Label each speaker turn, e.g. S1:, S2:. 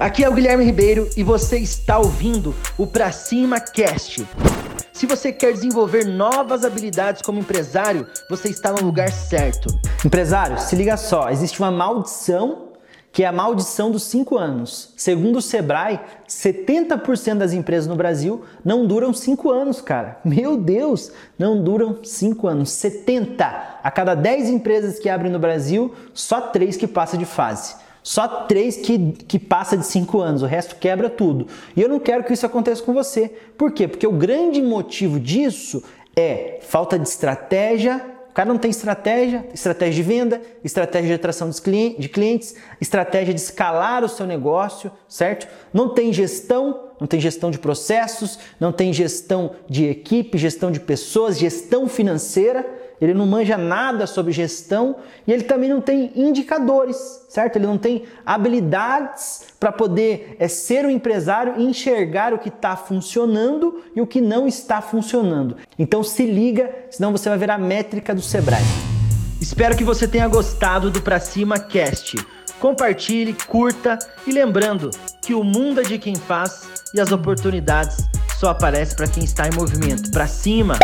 S1: Aqui é o Guilherme Ribeiro e você está ouvindo o Pra Cima Cast. Se você quer desenvolver novas habilidades como empresário, você está no lugar certo.
S2: Empresário, se liga só, existe uma maldição que é a maldição dos 5 anos. Segundo o Sebrae, 70% das empresas no Brasil não duram 5 anos, cara. Meu Deus, não duram 5 anos. 70 a cada 10 empresas que abrem no Brasil, só 3 que passam de fase. Só três que, que passa de cinco anos, o resto quebra tudo. E eu não quero que isso aconteça com você. Por quê? Porque o grande motivo disso é falta de estratégia. O cara não tem estratégia, estratégia de venda, estratégia de atração de clientes, estratégia de escalar o seu negócio, certo? Não tem gestão, não tem gestão de processos, não tem gestão de equipe, gestão de pessoas, gestão financeira ele não manja nada sobre gestão e ele também não tem indicadores, certo? Ele não tem habilidades para poder é, ser um empresário e enxergar o que está funcionando e o que não está funcionando. Então se liga, senão você vai ver a métrica do Sebrae.
S1: Espero que você tenha gostado do Pra Cima Cast. Compartilhe, curta e lembrando que o mundo é de quem faz e as oportunidades só aparecem para quem está em movimento. Pra cima!